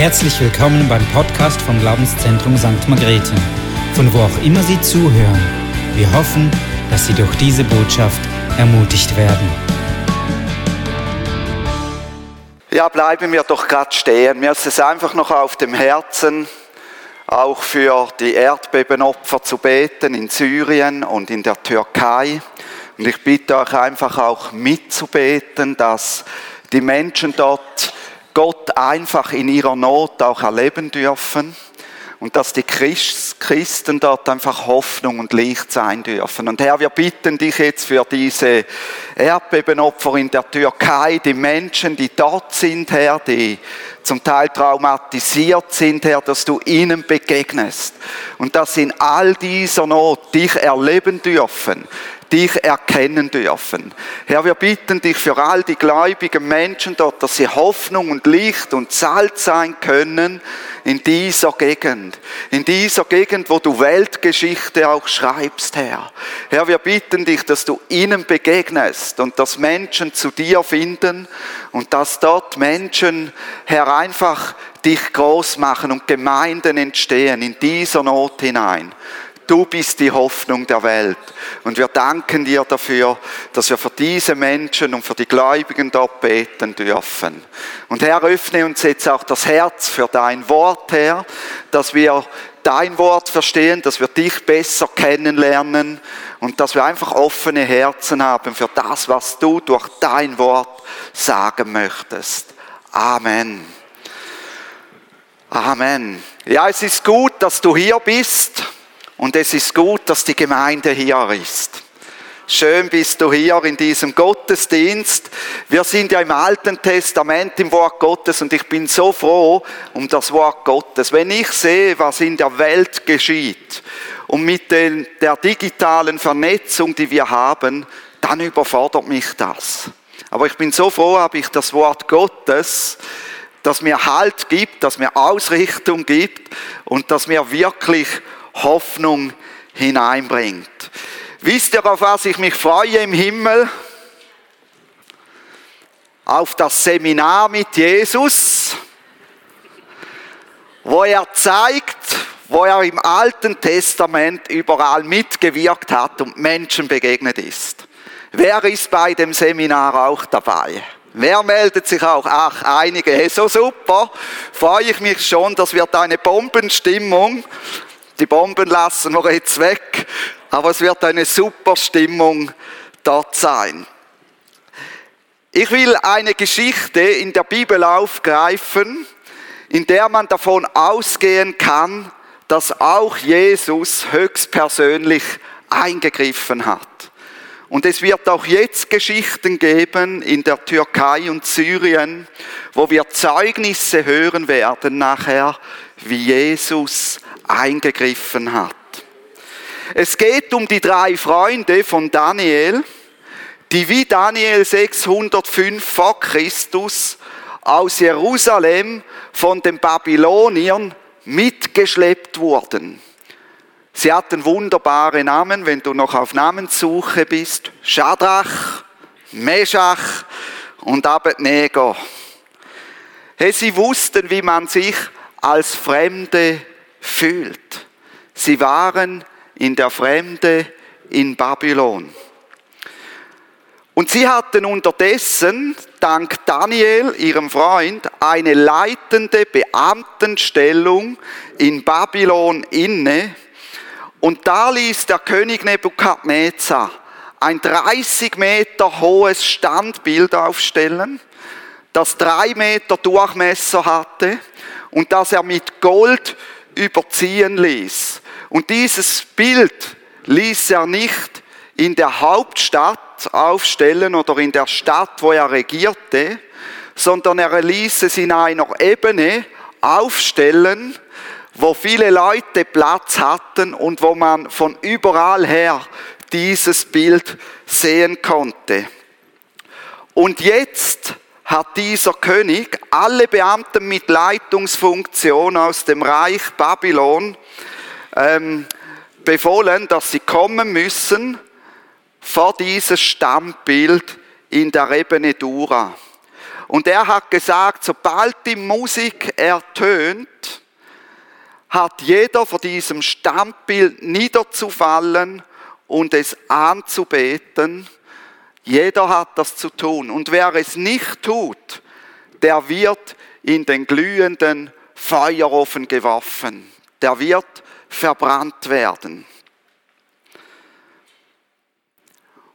Herzlich willkommen beim Podcast vom Glaubenszentrum St. Margrethe, von wo auch immer Sie zuhören. Wir hoffen, dass Sie durch diese Botschaft ermutigt werden. Ja, bleiben wir doch gerade stehen. Mir ist es einfach noch auf dem Herzen, auch für die Erdbebenopfer zu beten in Syrien und in der Türkei. Und ich bitte euch einfach auch mitzubeten, dass die Menschen dort Gott einfach in ihrer Not auch erleben dürfen. Und dass die Christen dort einfach Hoffnung und Licht sein dürfen. Und Herr, wir bitten dich jetzt für diese Erdbebenopfer in der Türkei, die Menschen, die dort sind, Herr, die zum Teil traumatisiert sind, Herr, dass du ihnen begegnest. Und dass sie in all dieser Not dich erleben dürfen, dich erkennen dürfen. Herr, wir bitten dich für all die gläubigen Menschen dort, dass sie Hoffnung und Licht und Salz sein können in dieser Gegend. In dieser Gegend, wo du Weltgeschichte auch schreibst, Herr. Herr, wir bitten dich, dass du ihnen begegnest und dass Menschen zu dir finden und dass dort Menschen, Herr, einfach dich groß machen und Gemeinden entstehen in dieser Not hinein. Du bist die Hoffnung der Welt. Und wir danken dir dafür, dass wir für diese Menschen und für die Gläubigen dort beten dürfen. Und Herr, öffne uns jetzt auch das Herz für dein Wort, Herr, dass wir dein Wort verstehen, dass wir dich besser kennenlernen und dass wir einfach offene Herzen haben für das, was du durch dein Wort sagen möchtest. Amen. Amen. Ja, es ist gut, dass du hier bist. Und es ist gut, dass die Gemeinde hier ist. Schön bist du hier in diesem Gottesdienst. Wir sind ja im Alten Testament im Wort Gottes und ich bin so froh um das Wort Gottes. Wenn ich sehe, was in der Welt geschieht und mit den, der digitalen Vernetzung, die wir haben, dann überfordert mich das. Aber ich bin so froh, habe ich das Wort Gottes, das mir Halt gibt, das mir Ausrichtung gibt und das mir wirklich Hoffnung hineinbringt. Wisst ihr, auf was ich mich freue im Himmel? Auf das Seminar mit Jesus, wo er zeigt, wo er im Alten Testament überall mitgewirkt hat und Menschen begegnet ist. Wer ist bei dem Seminar auch dabei? Wer meldet sich auch? Ach, einige. So super. Freue ich mich schon. Das wird eine Bombenstimmung. Die Bomben lassen wir jetzt weg, aber es wird eine super Stimmung dort sein. Ich will eine Geschichte in der Bibel aufgreifen, in der man davon ausgehen kann, dass auch Jesus höchstpersönlich eingegriffen hat. Und es wird auch jetzt Geschichten geben in der Türkei und Syrien, wo wir Zeugnisse hören werden nachher, wie Jesus eingegriffen hat. Es geht um die drei Freunde von Daniel, die wie Daniel 605 vor Christus aus Jerusalem von den Babyloniern mitgeschleppt wurden. Sie hatten wunderbare Namen, wenn du noch auf Namenssuche bist. Shadrach, Meshach und Abednego. Sie wussten, wie man sich als Fremde fühlt. Sie waren in der Fremde in Babylon. Und sie hatten unterdessen, dank Daniel, ihrem Freund, eine leitende Beamtenstellung in Babylon inne. Und da ließ der König Nebukadnezar ein 30 Meter hohes Standbild aufstellen, das drei Meter Durchmesser hatte und das er mit Gold überziehen ließ. Und dieses Bild ließ er nicht in der Hauptstadt aufstellen oder in der Stadt, wo er regierte, sondern er ließ es in einer Ebene aufstellen, wo viele Leute Platz hatten und wo man von überall her dieses Bild sehen konnte. Und jetzt hat dieser König alle Beamten mit Leitungsfunktion aus dem Reich Babylon ähm, befohlen, dass sie kommen müssen vor dieses Stammbild in der Ebene Dura. Und er hat gesagt, sobald die Musik ertönt, hat jeder vor diesem Standbild niederzufallen und es anzubeten. Jeder hat das zu tun. Und wer es nicht tut, der wird in den glühenden Feuerofen geworfen. Der wird verbrannt werden.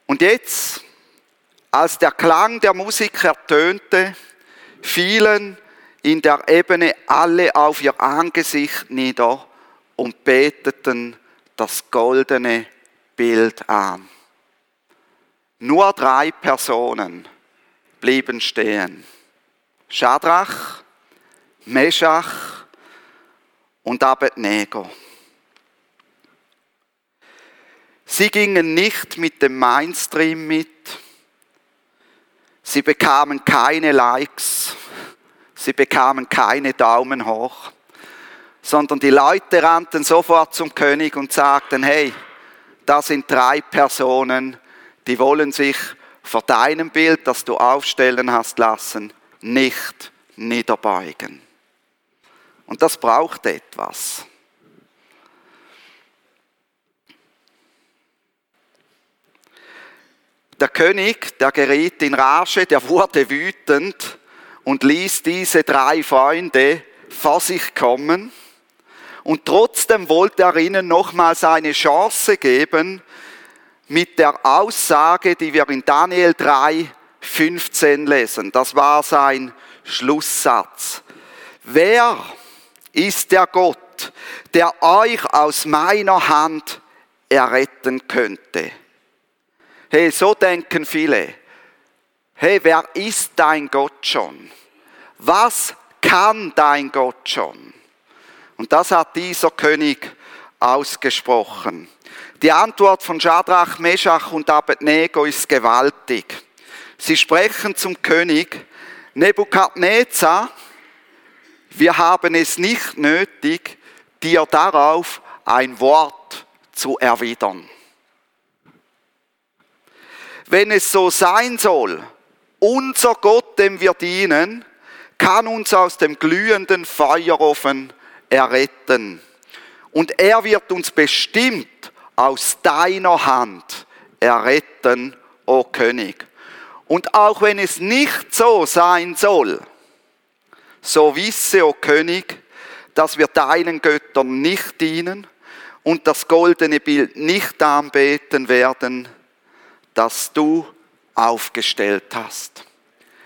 Und jetzt, als der Klang der Musik ertönte, fielen in der Ebene alle auf ihr Angesicht nieder und beteten das goldene Bild an. Nur drei Personen blieben stehen. Schadrach, Meschach und Abednego. Sie gingen nicht mit dem Mainstream mit. Sie bekamen keine Likes. Sie bekamen keine Daumen hoch. Sondern die Leute rannten sofort zum König und sagten, hey, da sind drei Personen, die wollen sich vor deinem Bild, das du aufstellen hast lassen, nicht niederbeugen. Und das braucht etwas. Der König, der geriet in Rage, der wurde wütend und ließ diese drei Freunde vor sich kommen. Und trotzdem wollte er ihnen nochmals eine Chance geben mit der Aussage, die wir in Daniel 3, 15 lesen. Das war sein Schlusssatz. Wer ist der Gott, der euch aus meiner Hand erretten könnte? Hey, so denken viele. Hey, wer ist dein Gott schon? Was kann dein Gott schon? Und das hat dieser König ausgesprochen. Die Antwort von Shadrach, Meshach und Abednego ist gewaltig. Sie sprechen zum König, Nebukadnezar, wir haben es nicht nötig, dir darauf ein Wort zu erwidern wenn es so sein soll, unser Gott, dem wir dienen, kann uns aus dem glühenden Feuerofen erretten. Und er wird uns bestimmt aus deiner Hand erretten, o König. Und auch wenn es nicht so sein soll, so wisse, o König, dass wir deinen Göttern nicht dienen und das goldene Bild nicht anbeten werden, das du aufgestellt hast.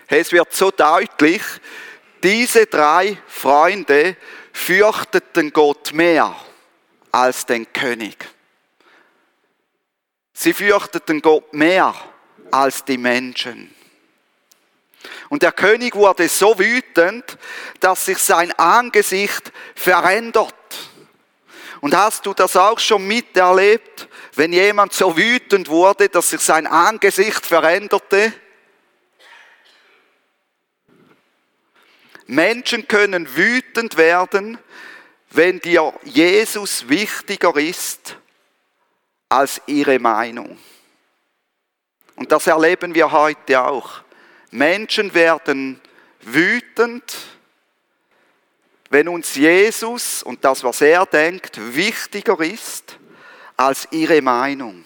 Es wird so deutlich, diese drei Freunde fürchteten Gott mehr als den König. Sie fürchteten Gott mehr als die Menschen. Und der König wurde so wütend, dass sich sein Angesicht verändert. Und hast du das auch schon miterlebt, wenn jemand so wütend wurde, dass sich sein Angesicht veränderte? Menschen können wütend werden, wenn dir Jesus wichtiger ist als ihre Meinung. Und das erleben wir heute auch. Menschen werden wütend, wenn uns Jesus und das, was er denkt, wichtiger ist als ihre Meinung.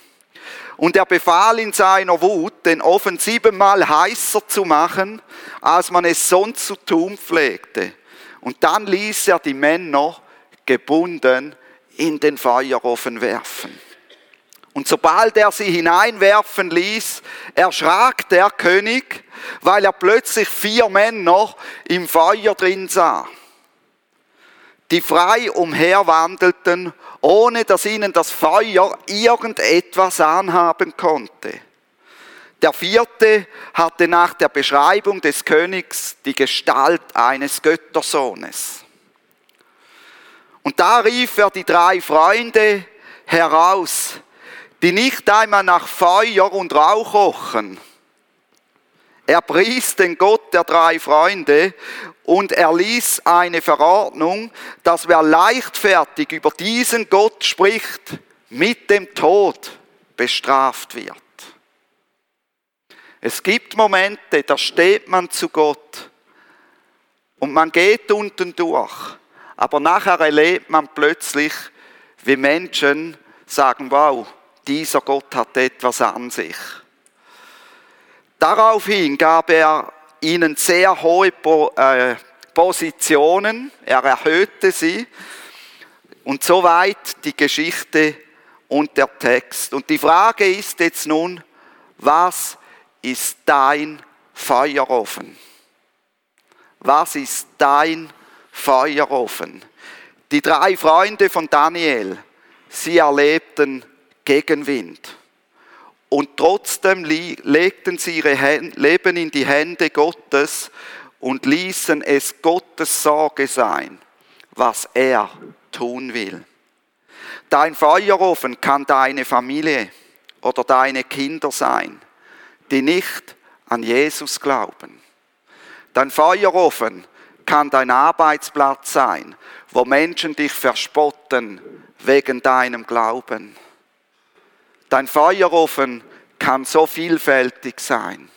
Und er befahl in seiner Wut, den Ofen siebenmal heißer zu machen, als man es sonst zu tun pflegte. Und dann ließ er die Männer gebunden in den Feuerofen werfen. Und sobald er sie hineinwerfen ließ, erschrak der König, weil er plötzlich vier Männer im Feuer drin sah die frei umherwandelten, ohne dass ihnen das Feuer irgendetwas anhaben konnte. Der vierte hatte nach der Beschreibung des Königs die Gestalt eines Göttersohnes. Und da rief er die drei Freunde heraus, die nicht einmal nach Feuer und Rauch rochen. Er pries den Gott der drei Freunde und er ließ eine Verordnung, dass wer leichtfertig über diesen Gott spricht, mit dem Tod bestraft wird. Es gibt Momente, da steht man zu Gott und man geht unten durch. Aber nachher erlebt man plötzlich, wie Menschen sagen, wow, dieser Gott hat etwas an sich. Daraufhin gab er ihnen sehr hohe äh, Positionen, er erhöhte sie und soweit die Geschichte und der Text. Und die Frage ist jetzt nun, was ist dein Feuerofen? Was ist dein Feuerofen? Die drei Freunde von Daniel, sie erlebten Gegenwind. Und trotzdem legten sie ihre Leben in die Hände Gottes und ließen es Gottes Sorge sein, was er tun will. Dein Feuerofen kann deine Familie oder deine Kinder sein, die nicht an Jesus glauben. Dein Feuerofen kann dein Arbeitsplatz sein, wo Menschen dich verspotten wegen deinem Glauben. Dein Feuerofen kann so vielfältig sein.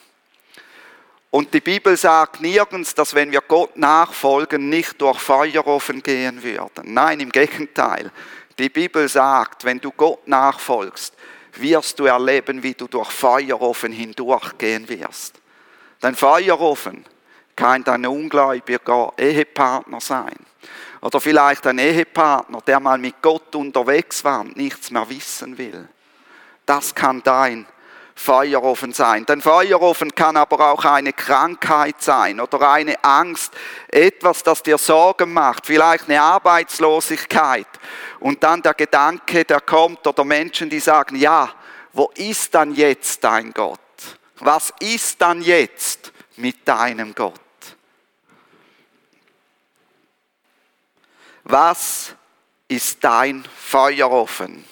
Und die Bibel sagt nirgends, dass wenn wir Gott nachfolgen, nicht durch Feuerofen gehen würden. Nein, im Gegenteil. Die Bibel sagt, wenn du Gott nachfolgst, wirst du erleben, wie du durch Feuerofen hindurchgehen wirst. Dein Feuerofen kann dein ungläubiger Ehepartner sein. Oder vielleicht ein Ehepartner, der mal mit Gott unterwegs war und nichts mehr wissen will. Das kann dein Feuerofen sein. Dein Feuerofen kann aber auch eine Krankheit sein oder eine Angst, etwas, das dir Sorgen macht, vielleicht eine Arbeitslosigkeit. Und dann der Gedanke, der kommt, oder Menschen, die sagen, ja, wo ist dann jetzt dein Gott? Was ist dann jetzt mit deinem Gott? Was ist dein Feuerofen?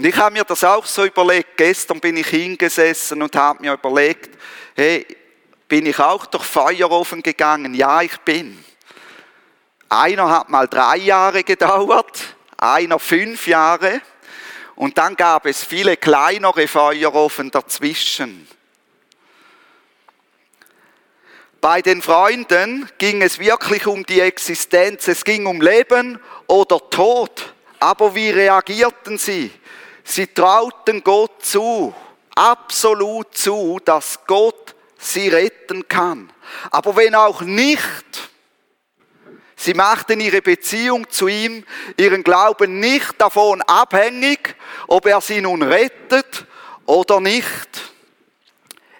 Und ich habe mir das auch so überlegt. Gestern bin ich hingesessen und habe mir überlegt, hey, bin ich auch durch Feuerofen gegangen? Ja, ich bin. Einer hat mal drei Jahre gedauert, einer fünf Jahre und dann gab es viele kleinere Feuerofen dazwischen. Bei den Freunden ging es wirklich um die Existenz, es ging um Leben oder Tod. Aber wie reagierten sie? Sie trauten Gott zu, absolut zu, dass Gott sie retten kann. Aber wenn auch nicht, sie machten ihre Beziehung zu ihm, ihren Glauben nicht davon abhängig, ob er sie nun rettet oder nicht.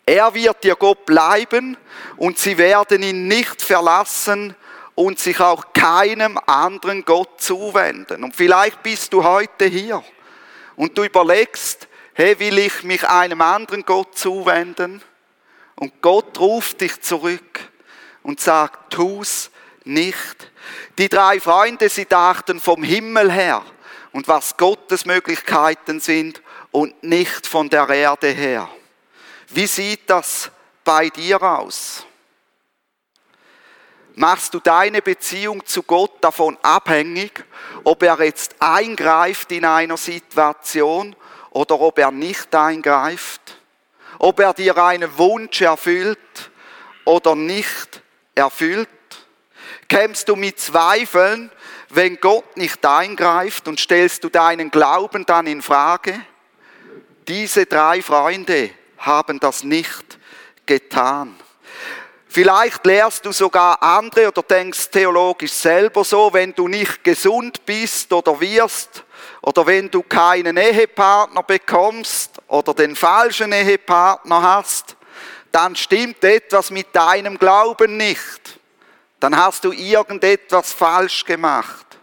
Er wird ihr Gott bleiben und sie werden ihn nicht verlassen und sich auch keinem anderen Gott zuwenden. Und vielleicht bist du heute hier und du überlegst, hey, will ich mich einem anderen Gott zuwenden? Und Gott ruft dich zurück und sagt, tu's nicht. Die drei Freunde, sie dachten vom Himmel her und was Gottes Möglichkeiten sind und nicht von der Erde her. Wie sieht das bei dir aus? Machst du deine Beziehung zu Gott davon abhängig, ob er jetzt eingreift in einer Situation oder ob er nicht eingreift? Ob er dir einen Wunsch erfüllt oder nicht erfüllt? Kämpfst du mit Zweifeln, wenn Gott nicht eingreift und stellst du deinen Glauben dann in Frage? Diese drei Freunde haben das nicht getan. Vielleicht lehrst du sogar andere oder denkst theologisch selber so, wenn du nicht gesund bist oder wirst oder wenn du keinen Ehepartner bekommst oder den falschen Ehepartner hast, dann stimmt etwas mit deinem Glauben nicht. Dann hast du irgendetwas falsch gemacht.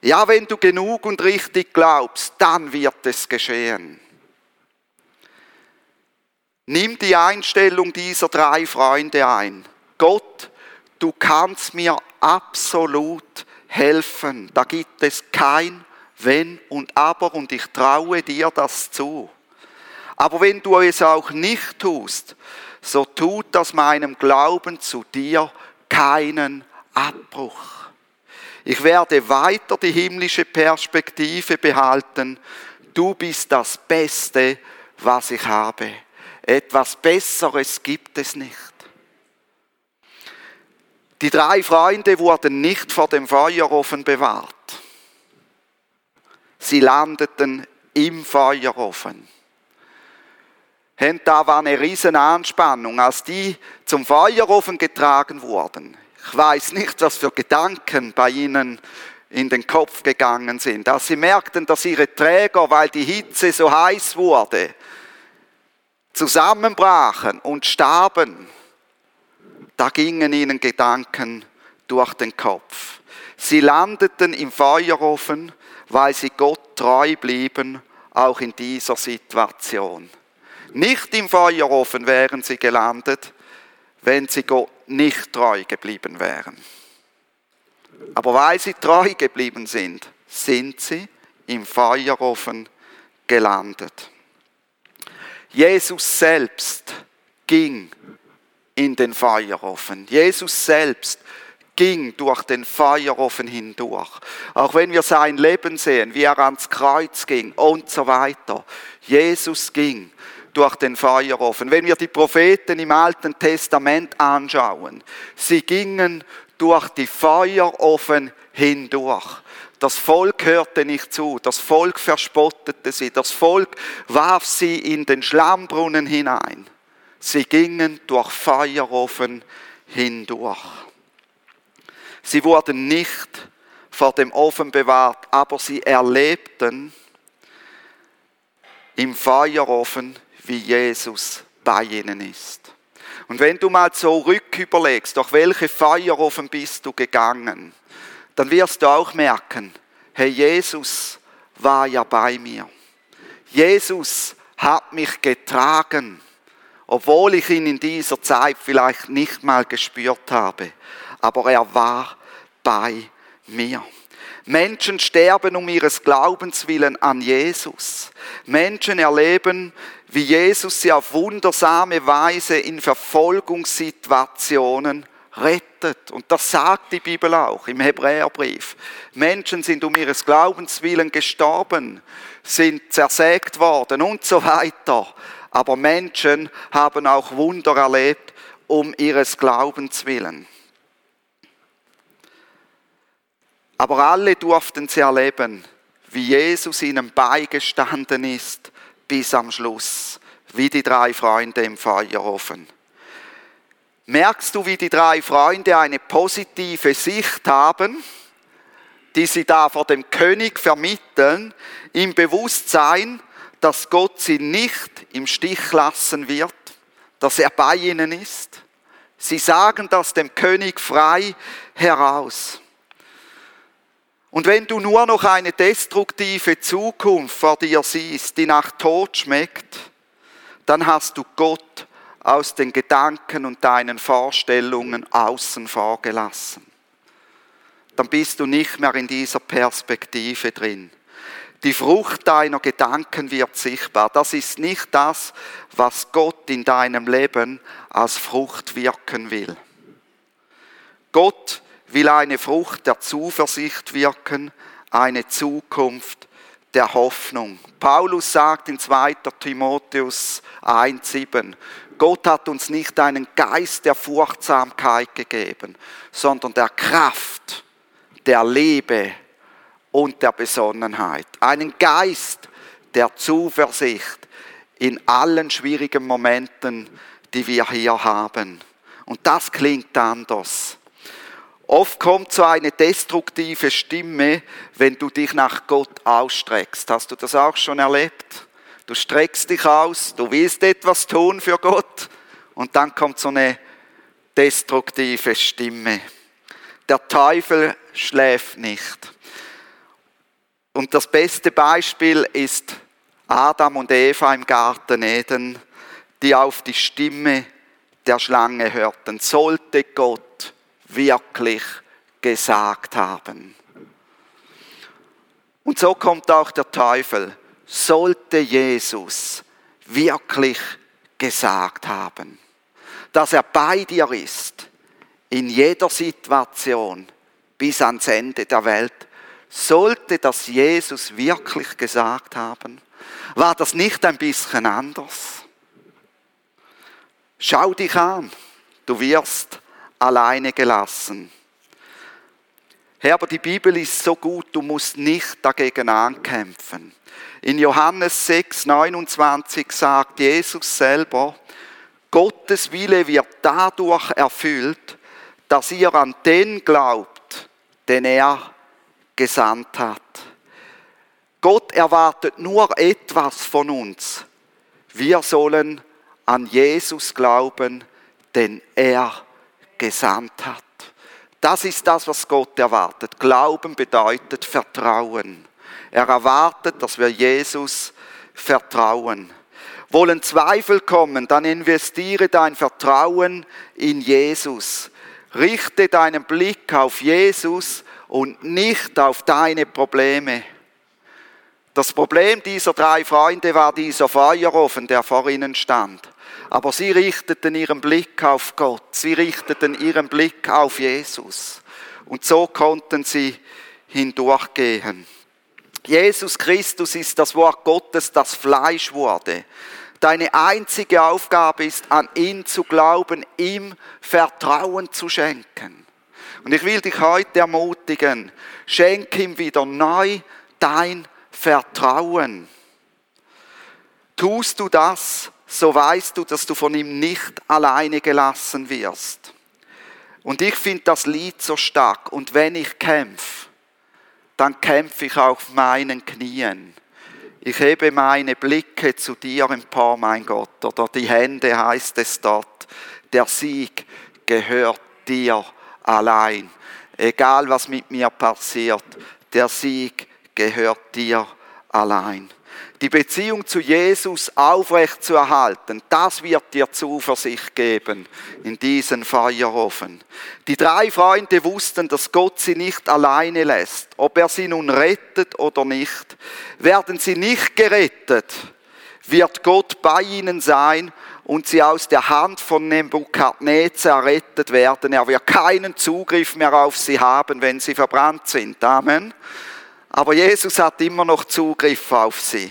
Ja, wenn du genug und richtig glaubst, dann wird es geschehen. Nimm die Einstellung dieser drei Freunde ein. Gott, du kannst mir absolut helfen. Da gibt es kein Wenn und Aber und ich traue dir das zu. Aber wenn du es auch nicht tust, so tut das meinem Glauben zu dir keinen Abbruch. Ich werde weiter die himmlische Perspektive behalten. Du bist das Beste, was ich habe. Etwas Besseres gibt es nicht. Die drei Freunde wurden nicht vor dem Feuerofen bewahrt. Sie landeten im Feuerofen. Und da war eine riesen Anspannung, als die zum Feuerofen getragen wurden. Ich weiß nicht, was für Gedanken bei ihnen in den Kopf gegangen sind, als sie merkten, dass ihre Träger, weil die Hitze so heiß wurde, zusammenbrachen und starben. Da gingen ihnen Gedanken durch den Kopf. Sie landeten im Feuerofen, weil sie Gott treu blieben, auch in dieser Situation. Nicht im Feuerofen wären sie gelandet, wenn sie Gott nicht treu geblieben wären. Aber weil sie treu geblieben sind, sind sie im Feuerofen gelandet. Jesus selbst ging in den Feuerofen. Jesus selbst ging durch den Feuerofen hindurch. Auch wenn wir sein Leben sehen, wie er ans Kreuz ging und so weiter. Jesus ging durch den Feuerofen. Wenn wir die Propheten im Alten Testament anschauen, sie gingen durch die Feuerofen hindurch. Das Volk hörte nicht zu, das Volk verspottete sie, das Volk warf sie in den Schlammbrunnen hinein. Sie gingen durch Feuerofen hindurch. Sie wurden nicht vor dem Ofen bewahrt, aber sie erlebten im Feuerofen, wie Jesus bei ihnen ist. Und wenn du mal so rücküberlegst, durch welche Feuerofen bist du gegangen, dann wirst du auch merken, hey, Jesus war ja bei mir. Jesus hat mich getragen, obwohl ich ihn in dieser Zeit vielleicht nicht mal gespürt habe. Aber er war bei mir. Menschen sterben um ihres Glaubens willen an Jesus. Menschen erleben, wie Jesus sie auf wundersame Weise in Verfolgungssituationen rettet. Und das sagt die Bibel auch im Hebräerbrief. Menschen sind um ihres Glaubens willen gestorben, sind zersägt worden und so weiter. Aber Menschen haben auch Wunder erlebt um ihres Glaubens willen. Aber alle durften sie erleben, wie Jesus ihnen beigestanden ist bis am Schluss, wie die drei Freunde im Feuerofen. Merkst du, wie die drei Freunde eine positive Sicht haben, die sie da vor dem König vermitteln, im Bewusstsein, dass Gott sie nicht im Stich lassen wird, dass er bei ihnen ist? Sie sagen das dem König frei heraus. Und wenn du nur noch eine destruktive Zukunft vor dir siehst, die nach Tod schmeckt, dann hast du Gott aus den Gedanken und deinen Vorstellungen außen vor gelassen. Dann bist du nicht mehr in dieser Perspektive drin. Die Frucht deiner Gedanken wird sichtbar. Das ist nicht das, was Gott in deinem Leben als Frucht wirken will. Gott will eine Frucht der Zuversicht wirken, eine Zukunft der Hoffnung. Paulus sagt in 2. Timotheus 1,7, Gott hat uns nicht einen Geist der Furchtsamkeit gegeben, sondern der Kraft, der Liebe und der Besonnenheit. Einen Geist der Zuversicht in allen schwierigen Momenten, die wir hier haben. Und das klingt anders Oft kommt so eine destruktive Stimme, wenn du dich nach Gott ausstreckst. Hast du das auch schon erlebt? Du streckst dich aus, du willst etwas tun für Gott und dann kommt so eine destruktive Stimme. Der Teufel schläft nicht. Und das beste Beispiel ist Adam und Eva im Garten Eden, die auf die Stimme der Schlange hörten. Sollte Gott wirklich gesagt haben. Und so kommt auch der Teufel. Sollte Jesus wirklich gesagt haben, dass er bei dir ist, in jeder Situation bis ans Ende der Welt, sollte das Jesus wirklich gesagt haben? War das nicht ein bisschen anders? Schau dich an, du wirst alleine gelassen. Herr, aber die Bibel ist so gut, du musst nicht dagegen ankämpfen. In Johannes 6, 29 sagt Jesus selber, Gottes Wille wird dadurch erfüllt, dass ihr an den glaubt, den er gesandt hat. Gott erwartet nur etwas von uns. Wir sollen an Jesus glauben, den er gesandt hat. Das ist das, was Gott erwartet. Glauben bedeutet Vertrauen. Er erwartet, dass wir Jesus vertrauen. Wollen Zweifel kommen, dann investiere dein Vertrauen in Jesus. Richte deinen Blick auf Jesus und nicht auf deine Probleme. Das Problem dieser drei Freunde war dieser Feuerofen, der vor ihnen stand. Aber sie richteten ihren Blick auf Gott, sie richteten ihren Blick auf Jesus. Und so konnten sie hindurchgehen. Jesus Christus ist das Wort Gottes, das Fleisch wurde. Deine einzige Aufgabe ist, an ihn zu glauben, ihm Vertrauen zu schenken. Und ich will dich heute ermutigen, schenk ihm wieder neu dein Vertrauen. Tust du das, so weißt du, dass du von ihm nicht alleine gelassen wirst. Und ich finde das Lied so stark. Und wenn ich kämpfe, dann kämpfe ich auf meinen Knien. Ich hebe meine Blicke zu dir empor, mein Gott. Oder die Hände heißt es dort. Der Sieg gehört dir allein. Egal was mit mir passiert, der Sieg gehört dir allein. Die Beziehung zu Jesus aufrecht zu erhalten, das wird dir Zuversicht geben in diesen Feuerofen. Die drei Freunde wussten, dass Gott sie nicht alleine lässt. Ob er sie nun rettet oder nicht, werden sie nicht gerettet, wird Gott bei ihnen sein und sie aus der Hand von Nebukadnezar errettet werden. Er wird keinen Zugriff mehr auf sie haben, wenn sie verbrannt sind. Amen. Aber Jesus hat immer noch Zugriff auf sie.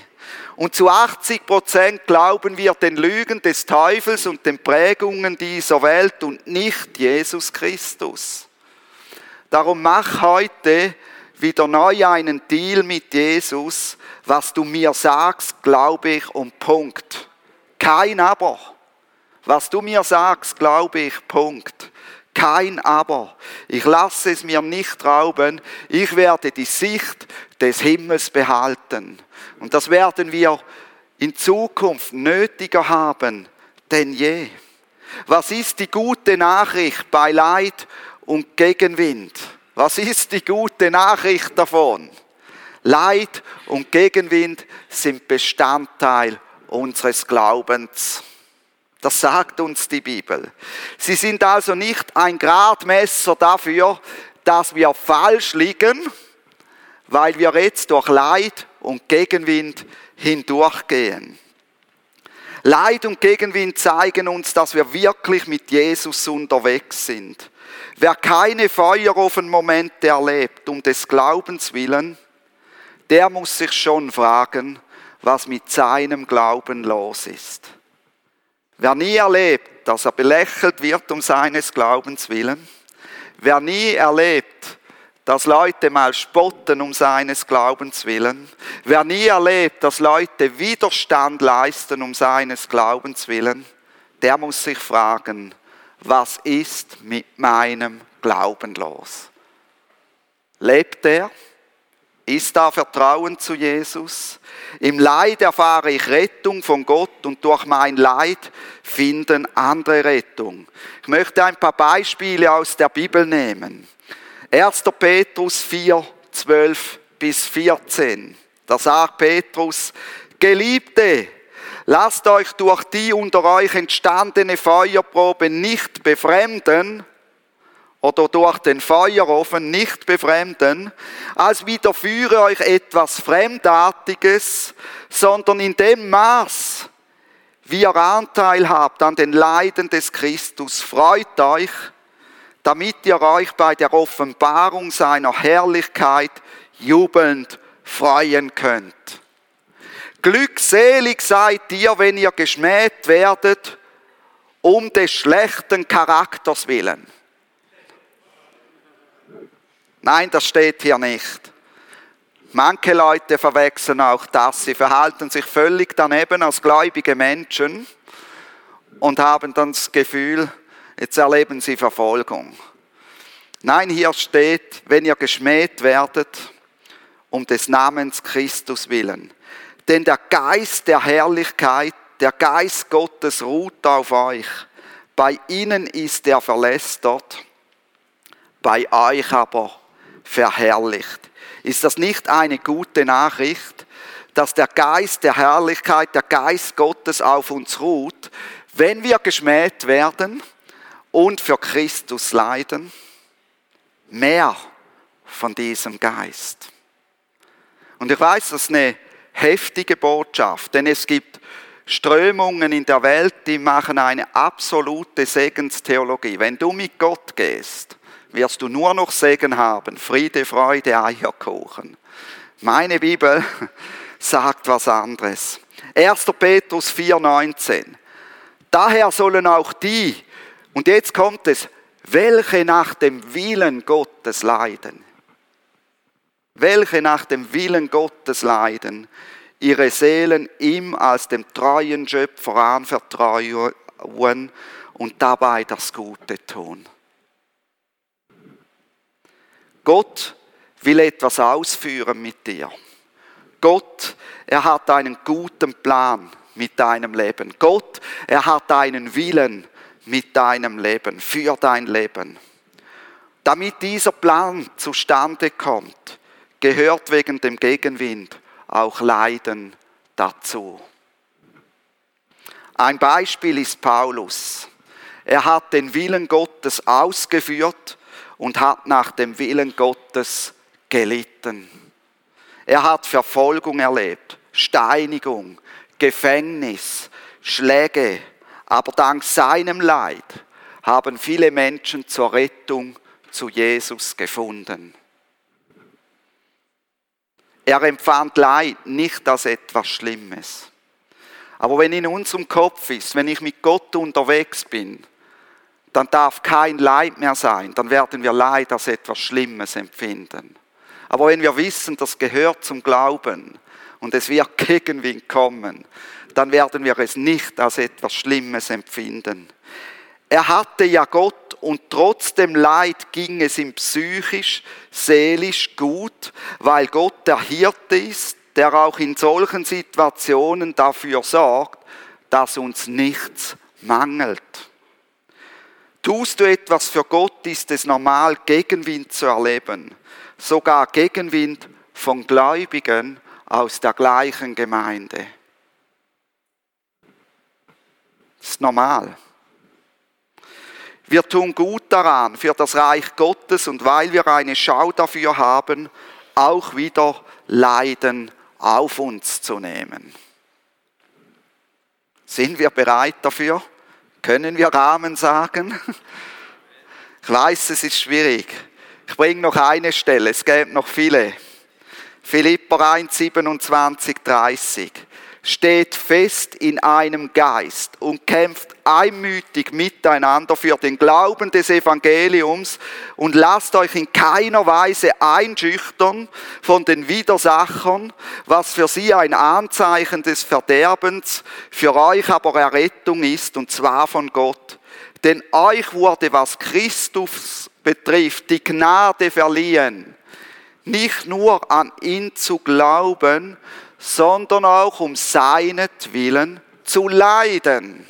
Und zu 80 Prozent glauben wir den Lügen des Teufels und den Prägungen dieser Welt und nicht Jesus Christus. Darum mach heute wieder neu einen Deal mit Jesus. Was du mir sagst, glaube ich und Punkt. Kein Aber. Was du mir sagst, glaube ich, Punkt. Kein Aber. Ich lasse es mir nicht rauben. Ich werde die Sicht des Himmels behalten. Und das werden wir in Zukunft nötiger haben denn je. Was ist die gute Nachricht bei Leid und Gegenwind? Was ist die gute Nachricht davon? Leid und Gegenwind sind Bestandteil unseres Glaubens. Das sagt uns die Bibel. Sie sind also nicht ein Gradmesser dafür, dass wir falsch liegen, weil wir jetzt durch Leid und Gegenwind hindurchgehen. Leid und Gegenwind zeigen uns, dass wir wirklich mit Jesus unterwegs sind. Wer keine Feuerofenmomente erlebt um des Glaubens willen, der muss sich schon fragen, was mit seinem Glauben los ist. Wer nie erlebt, dass er belächelt wird um seines Glaubens willen, wer nie erlebt, dass Leute mal spotten um seines Glaubens willen, wer nie erlebt, dass Leute Widerstand leisten um seines Glaubens willen, der muss sich fragen, was ist mit meinem Glauben los? Lebt er? Ist da Vertrauen zu Jesus? Im Leid erfahre ich Rettung von Gott und durch mein Leid finden andere Rettung. Ich möchte ein paar Beispiele aus der Bibel nehmen. 1. Petrus 4, 12 bis 14. Da sagt Petrus, Geliebte, lasst euch durch die unter euch entstandene Feuerprobe nicht befremden oder durch den Feuerofen nicht befremden, als widerführe euch etwas Fremdartiges, sondern in dem Maß, wie ihr Anteil habt an den Leiden des Christus, freut euch, damit ihr euch bei der Offenbarung seiner Herrlichkeit jubelnd freuen könnt. Glückselig seid ihr, wenn ihr geschmäht werdet um des schlechten Charakters willen. Nein, das steht hier nicht. Manche Leute verwechseln auch das. Sie verhalten sich völlig daneben als gläubige Menschen und haben dann das Gefühl, jetzt erleben sie Verfolgung. Nein, hier steht, wenn ihr geschmäht werdet, um des Namens Christus willen. Denn der Geist der Herrlichkeit, der Geist Gottes ruht auf euch. Bei ihnen ist er verlästert, bei euch aber verherrlicht. Ist das nicht eine gute Nachricht, dass der Geist der Herrlichkeit, der Geist Gottes auf uns ruht, wenn wir geschmäht werden und für Christus leiden? Mehr von diesem Geist. Und ich weiß, das ist eine heftige Botschaft, denn es gibt Strömungen in der Welt, die machen eine absolute Segenstheologie. Wenn du mit Gott gehst, wirst du nur noch Segen haben. Friede, Freude, Eierkuchen. Meine Bibel sagt was anderes. 1. Petrus 4,19. Daher sollen auch die, und jetzt kommt es, welche nach dem Willen Gottes leiden, welche nach dem Willen Gottes leiden, ihre Seelen ihm als dem treuen Schöpfer anvertrauen und dabei das Gute tun. Gott will etwas ausführen mit dir. Gott, er hat einen guten Plan mit deinem Leben. Gott, er hat einen Willen mit deinem Leben, für dein Leben. Damit dieser Plan zustande kommt, gehört wegen dem Gegenwind auch Leiden dazu. Ein Beispiel ist Paulus. Er hat den Willen Gottes ausgeführt und hat nach dem Willen Gottes gelitten. Er hat Verfolgung erlebt, Steinigung, Gefängnis, Schläge, aber dank seinem Leid haben viele Menschen zur Rettung zu Jesus gefunden. Er empfand Leid nicht als etwas Schlimmes. Aber wenn in unserem Kopf ist, wenn ich mit Gott unterwegs bin, dann darf kein Leid mehr sein, dann werden wir Leid als etwas Schlimmes empfinden. Aber wenn wir wissen, das gehört zum Glauben und es wird Gegenwind kommen, dann werden wir es nicht als etwas Schlimmes empfinden. Er hatte ja Gott und trotzdem Leid ging es ihm psychisch, seelisch gut, weil Gott der Hirte ist, der auch in solchen Situationen dafür sorgt, dass uns nichts mangelt. Tust du etwas für Gott, ist es normal, Gegenwind zu erleben. Sogar Gegenwind von Gläubigen aus der gleichen Gemeinde. Das ist normal. Wir tun gut daran, für das Reich Gottes und weil wir eine Schau dafür haben, auch wieder Leiden auf uns zu nehmen. Sind wir bereit dafür? Können wir Rahmen sagen? Ich weiß, es ist schwierig. Ich bringe noch eine Stelle, es gäbe noch viele. Philippa 1, 27, 30 steht fest in einem Geist und kämpft einmütig miteinander für den Glauben des Evangeliums und lasst euch in keiner Weise einschüchtern von den Widersachern, was für sie ein Anzeichen des Verderbens, für euch aber Errettung ist, und zwar von Gott. Denn euch wurde, was Christus betrifft, die Gnade verliehen, nicht nur an ihn zu glauben, sondern auch um seinetwillen zu leiden.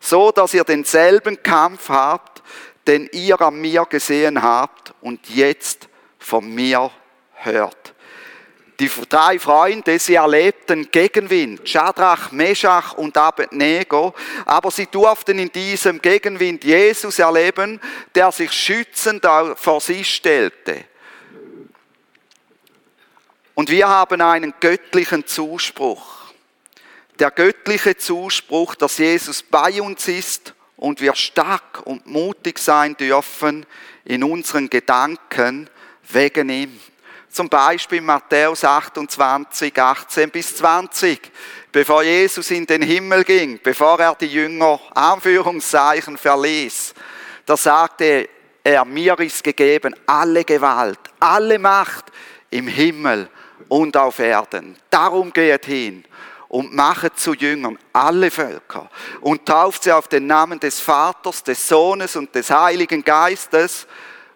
So dass ihr denselben Kampf habt, den ihr an mir gesehen habt und jetzt von mir hört. Die drei Freunde, sie erlebten Gegenwind, Shadrach, Meshach und Abednego, aber sie durften in diesem Gegenwind Jesus erleben, der sich schützend vor sie stellte. Und wir haben einen göttlichen Zuspruch. Der göttliche Zuspruch, dass Jesus bei uns ist und wir stark und mutig sein dürfen in unseren Gedanken wegen ihm. Zum Beispiel Matthäus 28, 18 bis 20. Bevor Jesus in den Himmel ging, bevor er die Jünger Anführungszeichen verließ, da sagte er, mir ist gegeben alle Gewalt, alle Macht im Himmel und auf Erden. Darum geht hin und machet zu Jüngern alle Völker und tauft sie auf den Namen des Vaters, des Sohnes und des Heiligen Geistes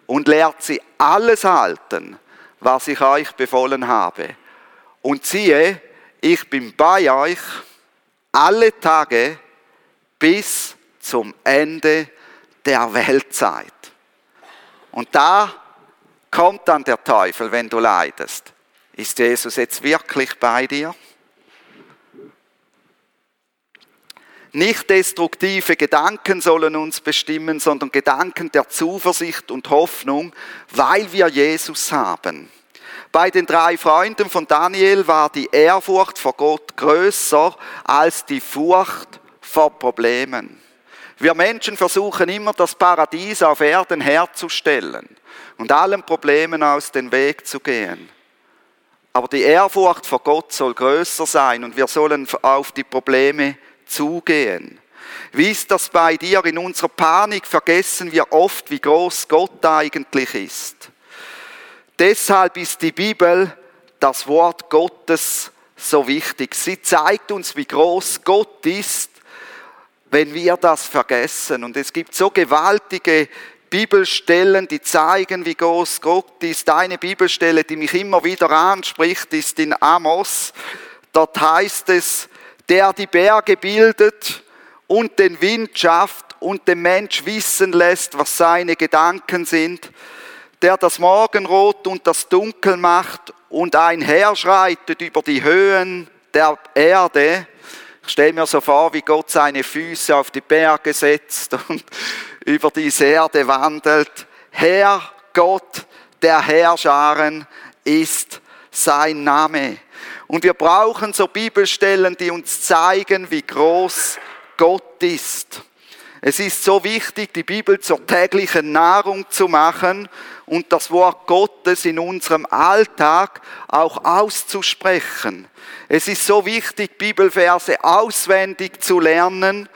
und lehrt sie alles halten, was ich euch befohlen habe. Und siehe, ich bin bei euch alle Tage bis zum Ende der Weltzeit. Und da kommt dann der Teufel, wenn du leidest. Ist Jesus jetzt wirklich bei dir? Nicht destruktive Gedanken sollen uns bestimmen, sondern Gedanken der Zuversicht und Hoffnung, weil wir Jesus haben. Bei den drei Freunden von Daniel war die Ehrfurcht vor Gott größer als die Furcht vor Problemen. Wir Menschen versuchen immer, das Paradies auf Erden herzustellen und allen Problemen aus dem Weg zu gehen. Aber die Ehrfurcht vor Gott soll größer sein und wir sollen auf die Probleme zugehen. Wie ist das bei dir? In unserer Panik vergessen wir oft, wie groß Gott eigentlich ist. Deshalb ist die Bibel, das Wort Gottes, so wichtig. Sie zeigt uns, wie groß Gott ist, wenn wir das vergessen. Und es gibt so gewaltige Bibelstellen, die zeigen, wie groß Gott ist. Eine Bibelstelle, die mich immer wieder anspricht, ist in Amos. Dort heißt es, der die Berge bildet und den Wind schafft und dem Mensch wissen lässt, was seine Gedanken sind, der das Morgenrot und das Dunkel macht und einherschreitet über die Höhen der Erde. Ich stelle mir so vor, wie Gott seine Füße auf die Berge setzt und über diese Erde wandelt. Herr Gott der Herrscharen ist sein Name. Und wir brauchen so Bibelstellen, die uns zeigen, wie groß Gott ist. Es ist so wichtig, die Bibel zur täglichen Nahrung zu machen und das Wort Gottes in unserem Alltag auch auszusprechen. Es ist so wichtig, Bibelverse auswendig zu lernen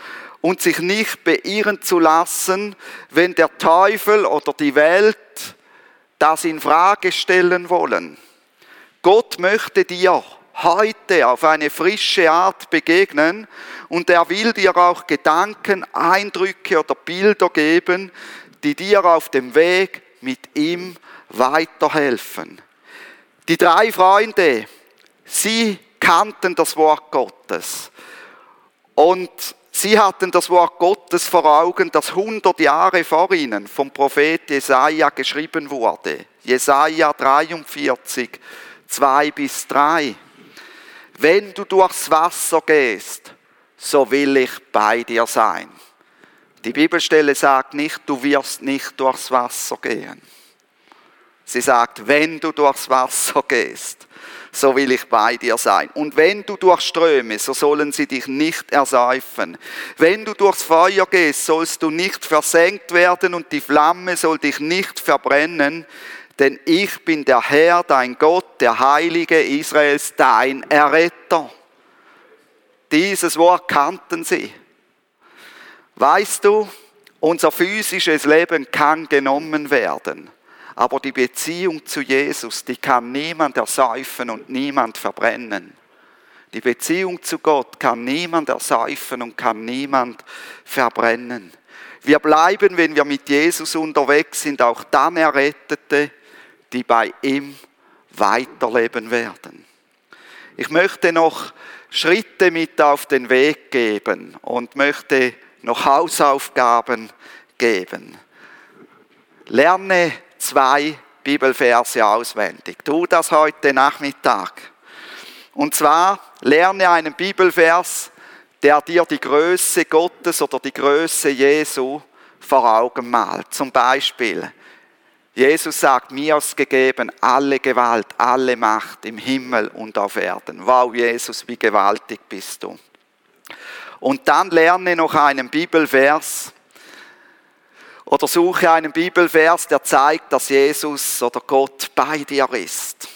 und sich nicht beirren zu lassen, wenn der Teufel oder die Welt das in Frage stellen wollen. Gott möchte dir heute auf eine frische Art begegnen und er will dir auch Gedanken, Eindrücke oder Bilder geben, die dir auf dem Weg mit ihm weiterhelfen. Die drei Freunde, sie kannten das Wort Gottes und sie hatten das Wort Gottes vor Augen, das 100 Jahre vor ihnen vom Prophet Jesaja geschrieben wurde. Jesaja 43, 2 bis 3. Wenn du durchs Wasser gehst, so will ich bei dir sein. Die Bibelstelle sagt nicht, du wirst nicht durchs Wasser gehen. Sie sagt, wenn du durchs Wasser gehst, so will ich bei dir sein. Und wenn du durch Ströme, so sollen sie dich nicht ersäufen. Wenn du durchs Feuer gehst, sollst du nicht versenkt werden und die Flamme soll dich nicht verbrennen, denn ich bin der Herr, dein Gott, der Heilige Israels, dein Erretter. Dieses Wort kannten sie. Weißt du, unser physisches Leben kann genommen werden, aber die Beziehung zu Jesus, die kann niemand ersäufen und niemand verbrennen. Die Beziehung zu Gott kann niemand ersäufen und kann niemand verbrennen. Wir bleiben, wenn wir mit Jesus unterwegs sind, auch dann Errettete, die bei ihm weiterleben werden. Ich möchte noch Schritte mit auf den Weg geben und möchte noch Hausaufgaben geben. Lerne zwei Bibelverse auswendig. Tu das heute Nachmittag. Und zwar lerne einen Bibelvers, der dir die Größe Gottes oder die Größe Jesu vor Augen malt. Zum Beispiel Jesus sagt, mir ist gegeben alle Gewalt, alle Macht im Himmel und auf Erden. Wow, Jesus, wie gewaltig bist du. Und dann lerne noch einen Bibelvers. Oder suche einen Bibelvers, der zeigt, dass Jesus oder Gott bei dir ist.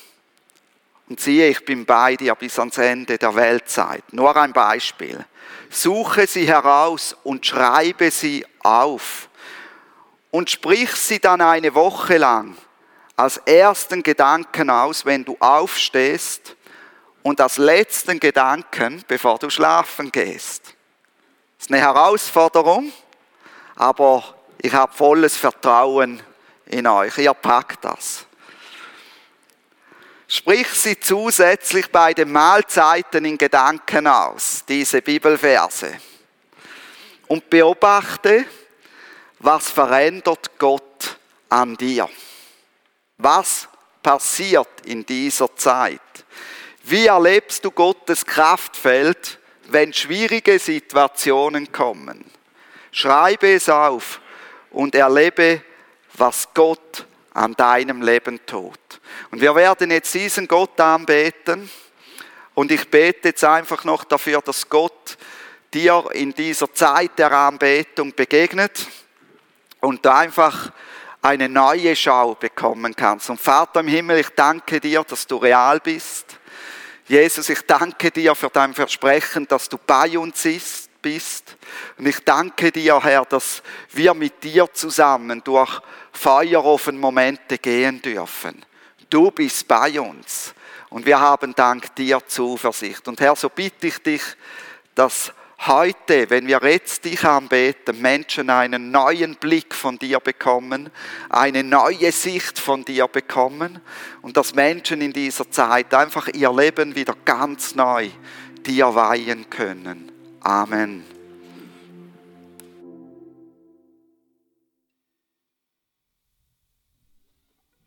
Und siehe, ich bin bei dir bis ans Ende der Weltzeit. Nur ein Beispiel. Suche sie heraus und schreibe sie auf. Und sprich sie dann eine Woche lang als ersten Gedanken aus, wenn du aufstehst und als letzten Gedanken, bevor du schlafen gehst. Das ist eine Herausforderung, aber ich habe volles Vertrauen in euch. Ihr packt das. Sprich sie zusätzlich bei den Mahlzeiten in Gedanken aus, diese Bibelverse. Und beobachte, was verändert Gott an dir. Was passiert in dieser Zeit? Wie erlebst du Gottes Kraftfeld, wenn schwierige Situationen kommen? Schreibe es auf und erlebe, was Gott an deinem Leben tut. Und wir werden jetzt diesen Gott anbeten. Und ich bete jetzt einfach noch dafür, dass Gott dir in dieser Zeit der Anbetung begegnet und du einfach eine neue Schau bekommen kannst. Und Vater im Himmel, ich danke dir, dass du real bist. Jesus, ich danke dir für dein Versprechen, dass du bei uns bist. Und ich danke dir, Herr, dass wir mit dir zusammen durch Feuerofen-Momente gehen dürfen. Du bist bei uns und wir haben dank dir Zuversicht. Und Herr, so bitte ich dich, dass heute, wenn wir jetzt dich anbeten, Menschen einen neuen Blick von dir bekommen, eine neue Sicht von dir bekommen und dass Menschen in dieser Zeit einfach ihr Leben wieder ganz neu dir weihen können. Amen.